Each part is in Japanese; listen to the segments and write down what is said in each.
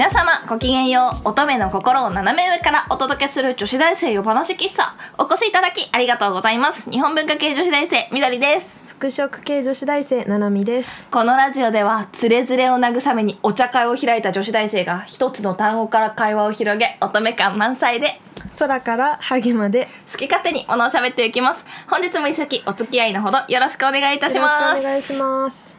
皆様ごきげんよう。乙女の心を斜め上からお届けする女子大生夜話喫茶。お越しいただきありがとうございます。日本文化系女子大生みどりです。服飾系女子大生ななみです。このラジオではつれづれを慰めにお茶会を開いた女子大生が一つの単語から会話を広げ乙女感満載で空からハゲまで。好き勝手にものを喋っていきます。本日も一席お付き合いのほどよろしくお願いいたしよろしますくお願いします。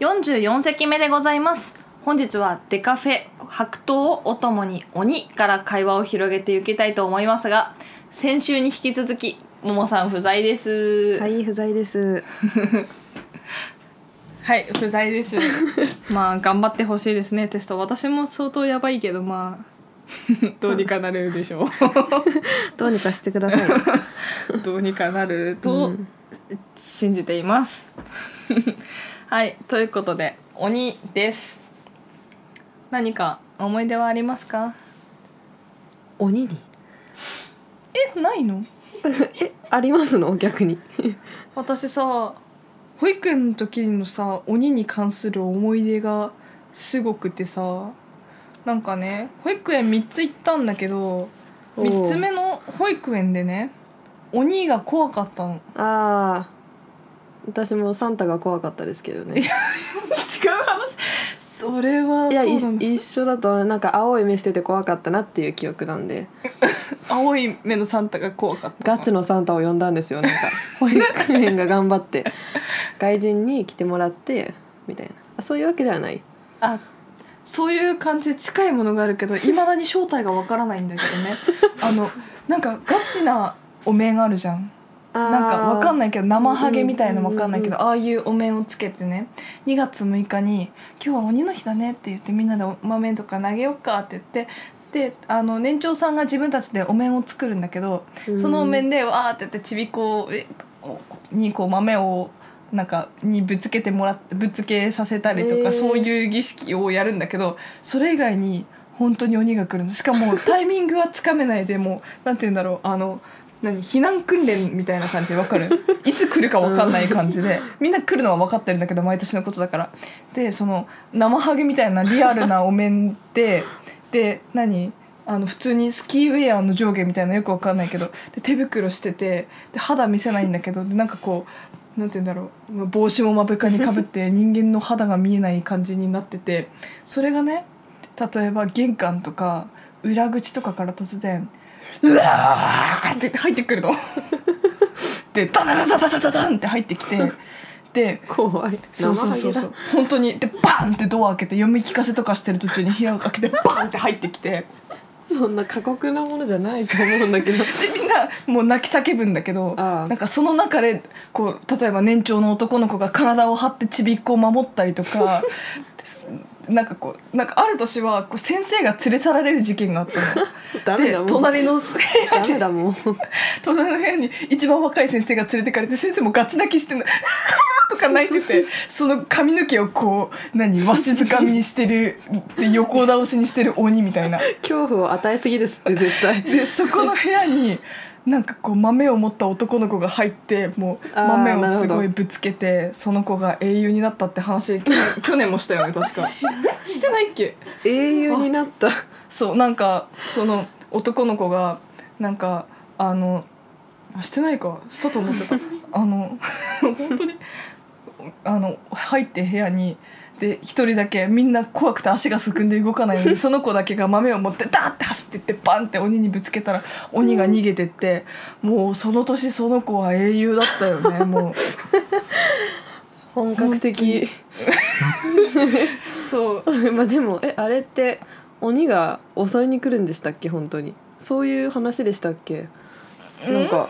44席目でございます本日はデカフェ白桃をお供に鬼から会話を広げていきたいと思いますが先週に引き続きももさん不在です。はい不在です。はい不在です。まあ頑張ってほしいですねテスト。私も相当やばいけどまあ どうにかなるでしょどうにかしてください。うどうにかなるとうん。信じています。はいということで鬼です何か思い出はありますか？鬼に？えないの？えありますの？逆に。私さ保育園の時のさ鬼に関する思い出がすごくてさなんかね保育園3つ行ったんだけどおー3つ目の保育園でね鬼が怖かったの。ああ私もサンタが怖かったですけどね。違う話それはいやい一緒だとなんか青い目してて怖かったなっていう記憶なんで。青い目のサンタが怖かった。ガチのサンタを呼んだんですよなんか。保育園が頑張って。外人に来てもらってみたいな。あそういうわけではない。あそういう感じで近いものがあるけどいまだに正体がわからないんだけどね。あのなんかガチなお面があるじゃんなんかわかんいないけど生ハゲみたいなのわかんないけど、うんああいうお面をつけてね。2月6日に「今日は鬼の日だね」って言ってみんなでお豆とか投げよっかって言ってであの年長さんが自分たちでお面を作るんだけど、そのお面でわーって言ってちびっこにこう豆をなんかにぶつけてもらってぶつけさせたりとか、えー。そういう儀式をやるんだけどそれ以外に本当に鬼が来るのしかもタイミングはつかめないでもうなんて言うんだろうあの何避難訓練みたいな感じわかる？いつ来るかわかんない感じで、みんな来るのは分かってるんだけど毎年のことだから。でその生ハゲみたいなリアルなお面でで何あの普通にスキーウェアの上下みたいなよくわかんないけどで手袋しててで肌見せないんだけどでなんかこうなんて言うんだろう。帽子も目深にかぶって 人間の肌が見えない感じになってて。それがね例えば玄関とか裏口とかから突然うわーって入ってくるの。でダダダダダダダンって入ってきてで怖い。そうそうそうそう。本当にでバンってドア開けて読み聞かせとかしてる途中に部屋を開けてバンって入ってきて。そんな過酷なものじゃないと思うんだけど。でみんなもう泣き叫ぶんだけどなんかその中でこう例えば年長の男の子が体を張ってちびっ子を守ったりとかなんかこうなんかある年はこう先生が連れ去られる事件があったの。で隣の部屋にだもん。隣の部屋に一番若い先生が連れてかれて先生もガチ泣きしてんの。とか泣いててその髪の毛をこう何わしづかみにしてるで横倒しにしてる鬼みたいな。恐怖を与えすぎですって絶対。でそこの部屋になんかこう豆を持った男の子が入ってもう豆をすごいぶつけてその子が英雄になったって話 去年もしたよね確か。えしてないっけ？英雄になった。そうなんかその男の子がなんかあのあしてないか。したと思ってた。あの 本当に？あの入って部屋にで一人だけみんな怖くて足がすくんで動かないのに その子だけが豆を持ってダーって走ってってバンって鬼にぶつけたら鬼が逃げてってもうその年その子は英雄だったよね もう。本格的。そう。まあでもえあれって鬼が襲いに来るんでしたっけ本当に。そういう話でしたっけ？なんか。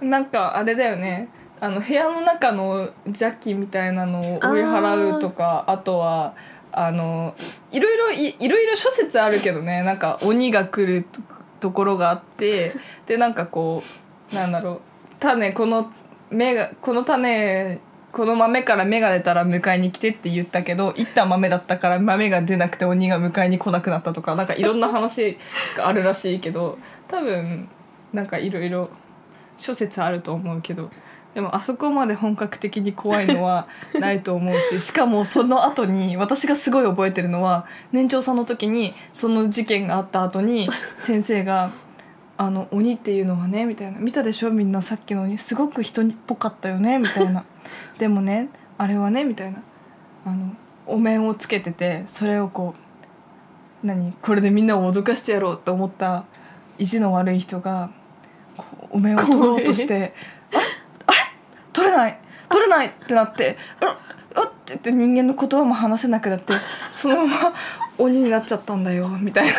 なんかあれだよねあの部屋の中の邪気みたいなのを追い払うとかあとはあのいろいろいいろいろ諸説あるけどね。なんか鬼が来るとところがあってでなんかこうなんだろう種この芽がこの種この豆から芽が出たら迎えに来てって言ったけどいった豆だったから豆が出なくて鬼が迎えに来なくなったとかなんかいろんな話があるらしいけど多分なんかいろいろ諸説あると思うけどでもあそこまで本格的に怖いのはないと思うし しかもその後に私がすごい覚えてるのは年長さんの時にその事件があった後に先生が「あの鬼っていうのはね」みたいな「見たでしょ？みんなさっきの鬼。すごく人っぽかったよね」みたいな「でもねあれはね」みたいな。あのお面をつけててそれをこう何？これでみんなを脅かしてやろうと思った意地の悪い人がお面を取ろうとして「あれあれ取れない取れない!」ってなって「あっあっ!」って言って人間の言葉も話せなくなってそのまま鬼になっちゃったんだよみたいな。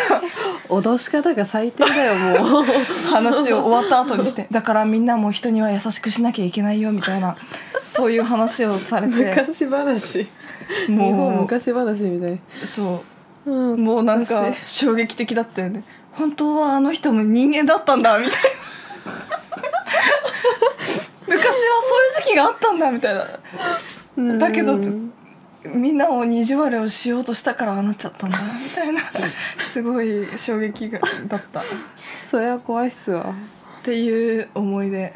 脅し方が最低だよもう。話を終わった後にして。だからみんなも人には優しくしなきゃいけないよみたいな。そういう話をされて。昔話。日本も昔話みたい、うそう。うんもうなんか昔衝撃的だったよね。本当はあの人も人間だったんだみたいな。昔は時期があったんだみたいな。だけどうんみんなを二重割れをしようとしたからああなっちゃったんだみたいな。すごい衝撃がだった。っそりゃ怖いっすわ。ていう思い出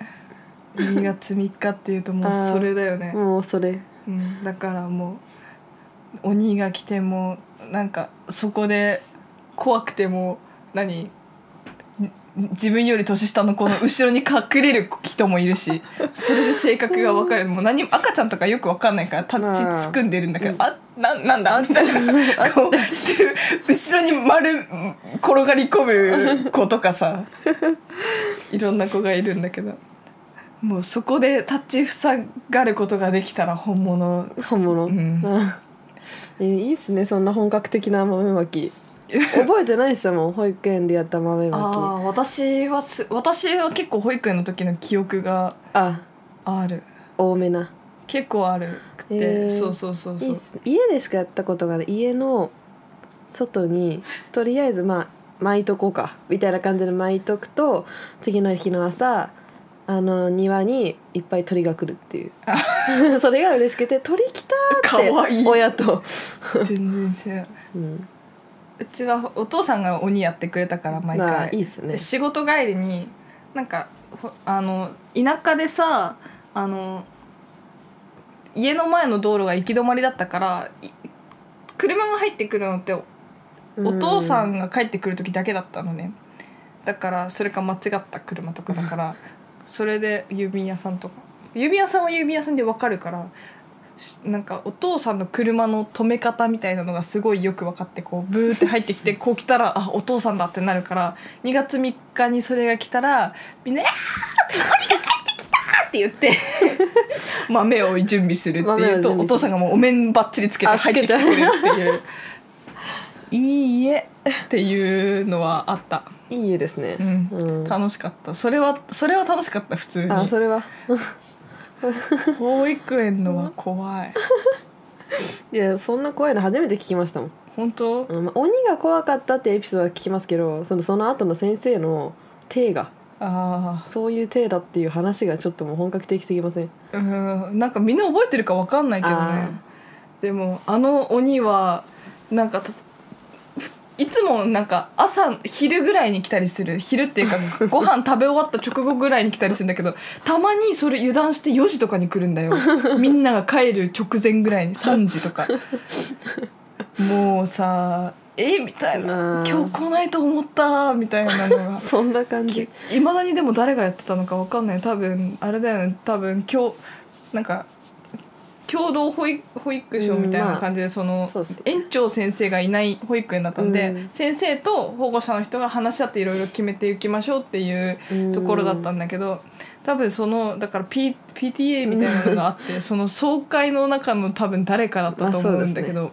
2月3日っていうともう それだよね、もうそれ。うん、だからもう鬼が来てもなんかそこで怖くても何？ん自分より年下の子の後ろに隠れる人もいるしそれで性格が分かる。もう何も赤ちゃんとかよく分かんないからタッチつくん。でるんだけどあななんだ？みたいな。こうしてる後ろに丸転がり込む子とかさ。いろんな子がいるんだけど。もうそこで立ちふさがることができたら本物。本物、うん。あえいいっすねそんな本格的な豆まき覚えてないっすもん保育園でやった豆あまあ私はす私は結構保育園の時の記憶がきあ。ある。多めな。結構あるくて、へーそうそうそうそう。家でしかやったことがない家の外にとりあえずまあ巻いとこうかみたいな感じで巻いとくと次の日の朝あの庭にいっぱい鳥が来るっていう。それが嬉しくて「鳥来た!」って親と、全然違う。うん、うちはお父さんが鬼やってくれたから毎まあ回いいっすね。で仕事帰りになんかほあの田舎でさあの家の前の道路が行き止まりだったからい車が入ってくるのってお父さんが帰ってくる時だけだったのね。だからそれか間違った車とかだから それで郵便屋さんとか。郵便屋さんは郵便屋さんで分かるからしなんかお父さんの車の止め方みたいなのがすごいよく分かってこうブーって入ってきてこう来たらあお父さんだってなるから2月3日にそれが来たらみんな「あー鬼が帰ってきた!」って言って 豆を準備するっていうとお父さんがもうお面ばっちりつけてあ入ってきてくれるっていう。いいえっていうのはあった、いい家ですね。う、ん。うん。楽しかった。それはそれは楽しかった普通に。あそれは保育園のは怖い。いやそんな怖いの初めて聞きましたもん、本当？うんまあ、鬼が怖かったってエピソードは聞きますけどそのその後の先生の体があそういう体だっていう話がちょっともう本格的すぎません？あうんなんかみんな覚えてるかわかんないけどあねでもあの鬼はなんかたいつもなんか朝昼ぐらいに来たりする。昼っていうか ご飯食べ終わった直後ぐらいに来たりするんだけどたまにそれ油断して4時とかに来るんだよ。みんなが帰る直前ぐらいに3時とか。もうさえみたいな。今日来ないと思ったみたいなのが。そんな感じ。いまだにでも誰がやってたのかわかんない。多分あれだよね。多分今日なんか共同保育保育所みたいな感じで、その園長先生がいない保育園だったんで、うん。先生と保護者の人が話し合っていろいろ決めていきましょうっていうところだったんだけど多分そのだから、P、PTA みたいなのがあって その総会の中の多分誰かだったと思うんだけど、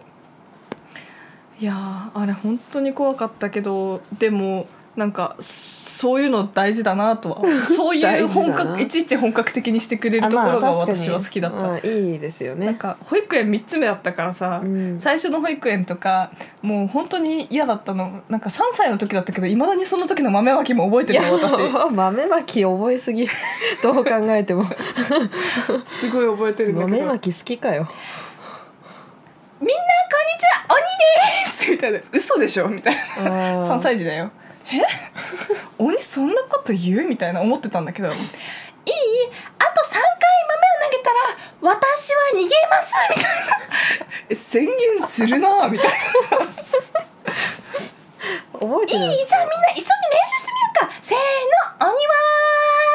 いやーあれ本当に怖かったけどでもなんかそういうの大事だなとは。そういう本格いちいち本格的にしてくれるところが私は好きだった。あまあいいですよね。なんか保育園3つ目だったからさ、うん。最初の保育園とかもう本当に嫌だったの。なんか3歳の時だったけどいまだにその時の豆まきも覚えてるの私。豆まき覚えすぎ。どう考えても。すごい覚えてるんだけど。豆まき好きかよ。みんなこんにちは。鬼です。みたいな。嘘でしょ？みたいな。3歳児だよえ？鬼そんなこと言う？みたいな思ってたんだけど。いい？あと3回私は逃げます」みたいな。え宣言するなみたいな。覚えてるいい？じゃあみんな一緒に練習してみようか。せーの鬼は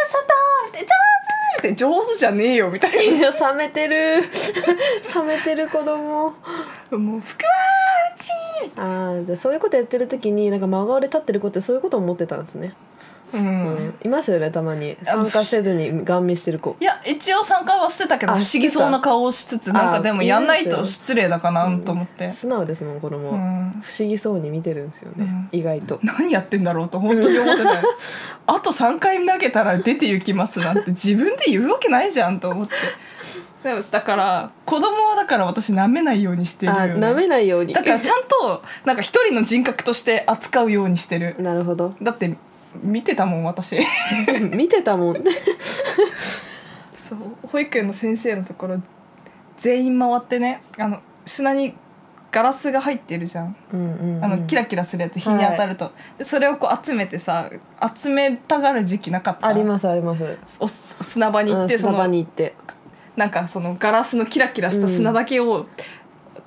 外上手って上手じゃねえよみたいいや冷めてる。冷めてる子供。なもう服はああでそういうことやってる時になんか真顔で立ってる子ってそういうこと思ってたんですね、なう、うん。ん、いますよねたまに。参加せずにガン見してる子。いや一応参加はしてたけどあ不思議そうな顔をしつつなんかでもやんないと失礼だかなと思って、素直ですもん子供、うん。不思議そうに見てるんですよね、うん。意外と。何やってんだろうと本当に思ってない。あと3回投げたら出て行きますなんて自分で言うわけないじゃんと思ってでもだから子供はだから私舐めないようにしてるよ、あね、舐めないように。だからちゃんとなんか一人の人格として扱うようにしてる。なるほど。だって見てたもん私。見てたもん。そう。保育園の先生のところ全員回ってねあの砂にガラスが入ってるじゃん。うんうん、うん、あのキラキラするやつ日に当たると、でそれをこう集めてさ集めたがる時期なかった？ありますあります。お砂場に行ってうん砂場そのに行ってなんかそのガラスのキラキラした砂だけを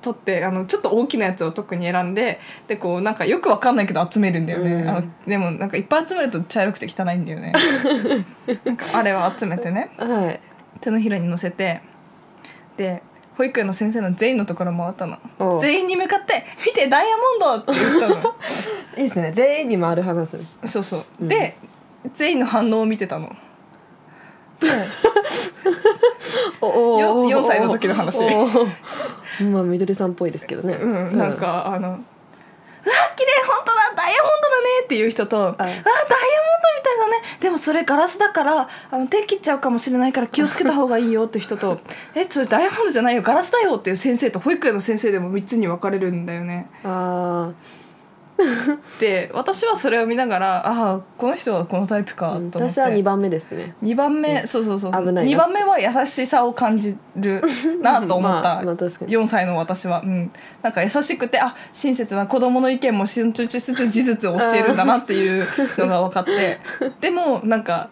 取って、あのちょっと大きなやつを特に選んででこうなんかよくわかんないけど集めるんだよね、うん。あのでもなんかいっぱい集めると茶色くて汚いんだよね。なんかあれを集めてね。はい。手のひらに乗せてで保育園の先生の全員のところ回ったの。全員に向かって「見てダイヤモンド!」って言ったの。いいですね。全員に回る話。そうそう、うん。で全員の反応を見てたの およ4歳の時の話。まあみどりさんっぽいですけどね。うん、なんかあの「うわ綺麗本当だダイヤモンドだね」っていう人と「うわダイヤモンドみたいだね。でもそれガラスだからあの手切っちゃうかもしれないから気をつけた方がいいよ」って人と「えそれダイヤモンドじゃないよガラスだよ」っていう先生と保育園の先生でも3つに分かれるんだよね。あで私はそれを見ながらああこの人はこのタイプかあと思って。私は2番目ですね。2番目、そうそうそう危ないな。2番目は優しさを感じる なと思った、まあまあ確かに。4歳の私は、うん、なんか優しくてあ親切な子供の意見も尊重しつつ事実を教えるんだなっていうのが分かって。でもなんか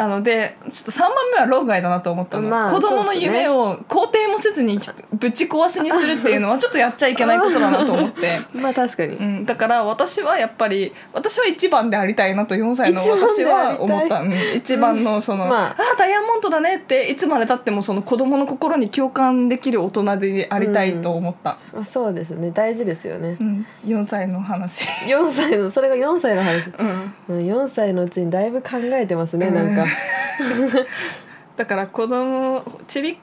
あのでちょっと3番目は論外だなと思ったの、まあ子供の夢を肯定もせずにぶち壊しにするっていうのはちょっとやっちゃいけないことだなと思って。まあ確かに。うん、だから私はやっぱり私は一番でありたいなと4歳の私は思った、うん、一番のその、まあ。あダイヤモンドだねっていつまでたってもその子供の心に共感できる大人でありたいと思った、まあそうですね。大事ですよね。うん4歳の話、4歳のそれが4歳の話。うん、うん4歳のうちにだいぶ考えてますねなんか だから子供ちび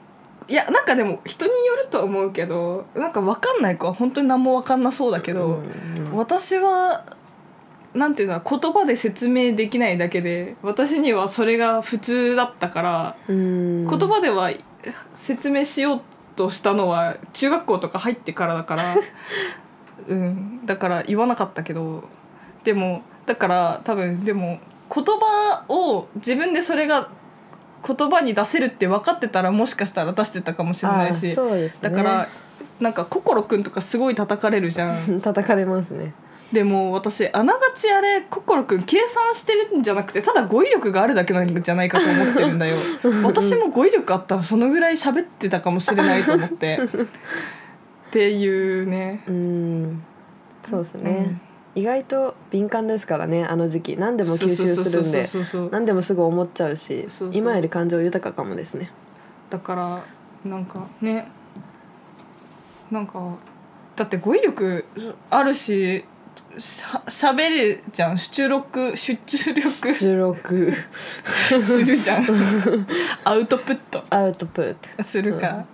いやなんかでも人によると思うけどなんか分かんない子は本当に何も分かんなそうだけど、うん。私はなんていうの言葉で説明できないだけで私にはそれが普通だったから、うん。言葉では説明しようとしたのは中学校とか入ってからだから、うん、だから言わなかったけどでもだから多分でも言葉を自分でそれが言葉に出せるって分かってたらもしかしたら出してたかもしれないし、ね。だからなんか心くんとかすごい叩かれるじゃん。叩かれますねでも私あながちあれ心くん計算してるんじゃなくてただ語彙力があるだけなんじゃないかと思ってるんだよ。私も語彙力あったらそのぐらい喋ってたかもしれないと思って。っていうね。うん。そうですね、意外と敏感ですからねあの時期。何でも吸収するんで何でもすぐ思っちゃうし今より感情豊かかもですね。だからなんかねなんかだって語彙力あるししゃ喋るじゃん。出力出力。す16るじゃん。アウトプット。アウトプット。するから、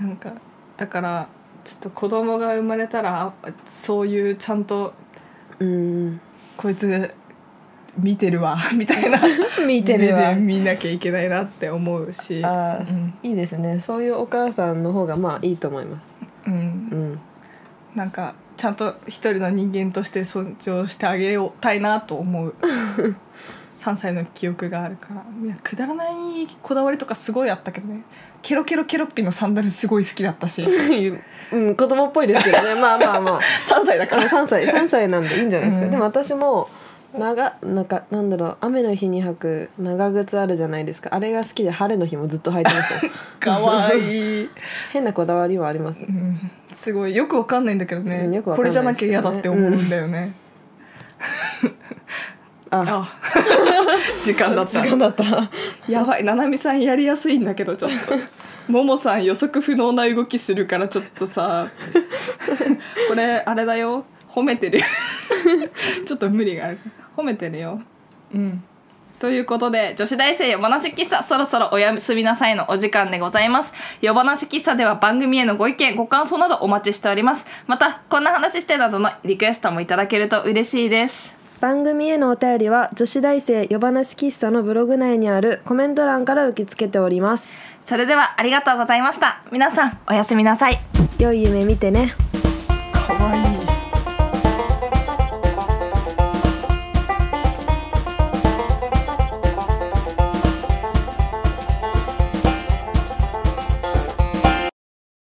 なんかだからちょっと子供が生まれたらあそういうちゃんとうん。こいつ見てるわ みたいな。見てるわ。目で見なきゃいけないなって思うし。あーうん。いいですね。そういうお母さんの方がまあいいと思います。うん。うん。なんかちゃんと一人の人間として尊重してあげようたいなと思う。3歳の記憶があるから。いやくだらないこだわりとかすごいあったけどね。ケロケロケロッピのサンダルすごい好きだったしうん子供っぽいですけどね。まあまあまあ。3歳だから。あ3歳3歳なんでいいんじゃないですか、うん。でも私も長なんかなんだろう。雨の日に履く長靴あるじゃないですか。あれが好きで晴れの日もずっと履いてますよ。かわいい、変なこだわりはあります？うん、すごい。よくわかんないんだけどね,、うんよくわかこれじゃんなきゃ嫌だって思うんだよね、ああ。時間だった。時間だった。やばい。ななみさんやりやすいんだけどちょっと。ももさん予測不能な動きするからちょっとさ。これあれだよ。褒めてる。ちょっと無理がある。褒めてるよ。うん。ということで女子大生夜話喫茶そろそろおやすみなさいのお時間でございます。夜話喫茶では番組へのご意見ご感想などお待ちしております。またこんな話してなどのリクエストもいただけると嬉しいです番組へのお便りは女子大生夜話喫茶のブログ内にあるコメント欄から受け付けております。それではありがとうございました。皆さんおやすみなさい。良い夢見てね